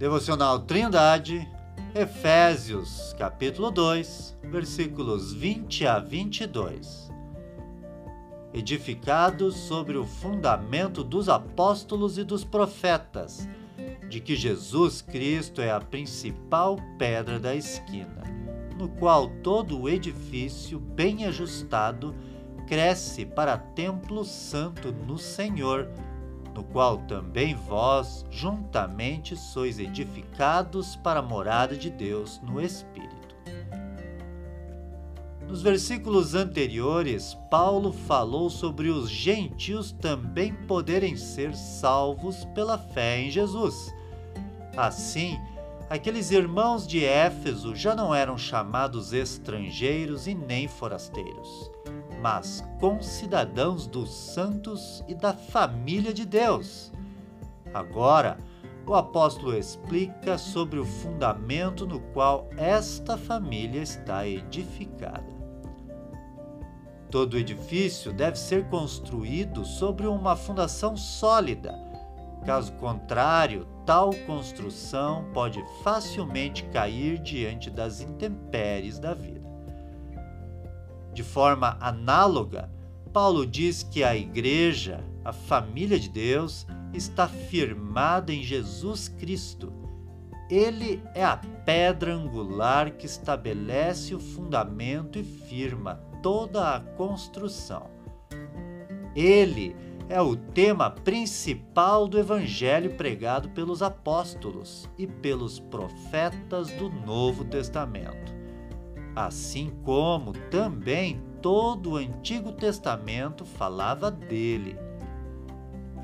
Devocional Trindade, Efésios, capítulo 2, versículos 20 a 22. Edificados sobre o fundamento dos apóstolos e dos profetas, de que Jesus Cristo é a principal pedra da esquina, no qual todo o edifício bem ajustado cresce para templo santo no Senhor no qual também vós juntamente sois edificados para a morada de Deus no Espírito. Nos versículos anteriores, Paulo falou sobre os gentios também poderem ser salvos pela fé em Jesus. Assim, aqueles irmãos de Éfeso já não eram chamados estrangeiros e nem forasteiros mas concidadãos dos santos e da família de Deus. Agora, o apóstolo explica sobre o fundamento no qual esta família está edificada. Todo edifício deve ser construído sobre uma fundação sólida. Caso contrário, tal construção pode facilmente cair diante das intempéries da vida. De forma análoga, Paulo diz que a igreja, a família de Deus, está firmada em Jesus Cristo. Ele é a pedra angular que estabelece o fundamento e firma toda a construção. Ele é o tema principal do evangelho pregado pelos apóstolos e pelos profetas do Novo Testamento assim como também todo o Antigo Testamento falava dele.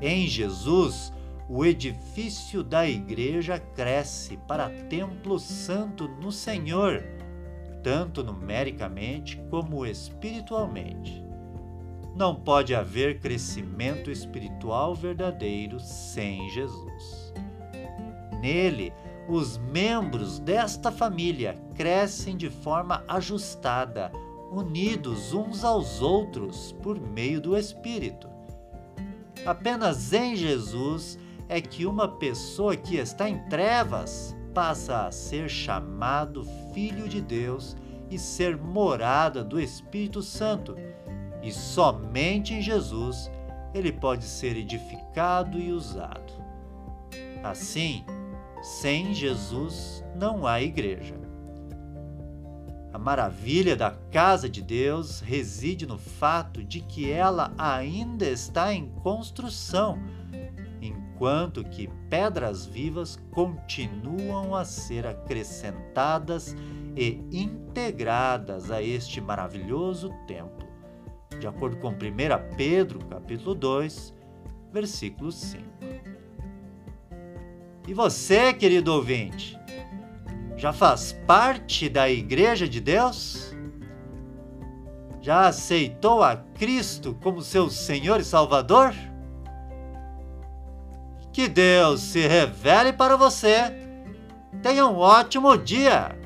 Em Jesus, o edifício da igreja cresce para templo santo no Senhor, tanto numericamente como espiritualmente. Não pode haver crescimento espiritual verdadeiro sem Jesus. Nele, os membros desta família crescem de forma ajustada, unidos uns aos outros por meio do Espírito. Apenas em Jesus é que uma pessoa que está em trevas passa a ser chamado filho de Deus e ser morada do Espírito Santo. E somente em Jesus ele pode ser edificado e usado. Assim, sem Jesus não há igreja. A maravilha da casa de Deus reside no fato de que ela ainda está em construção, enquanto que pedras vivas continuam a ser acrescentadas e integradas a este maravilhoso templo, de acordo com 1 Pedro, capítulo 2, versículo 5. E você, querido ouvinte, já faz parte da Igreja de Deus? Já aceitou a Cristo como seu Senhor e Salvador? Que Deus se revele para você. Tenha um ótimo dia!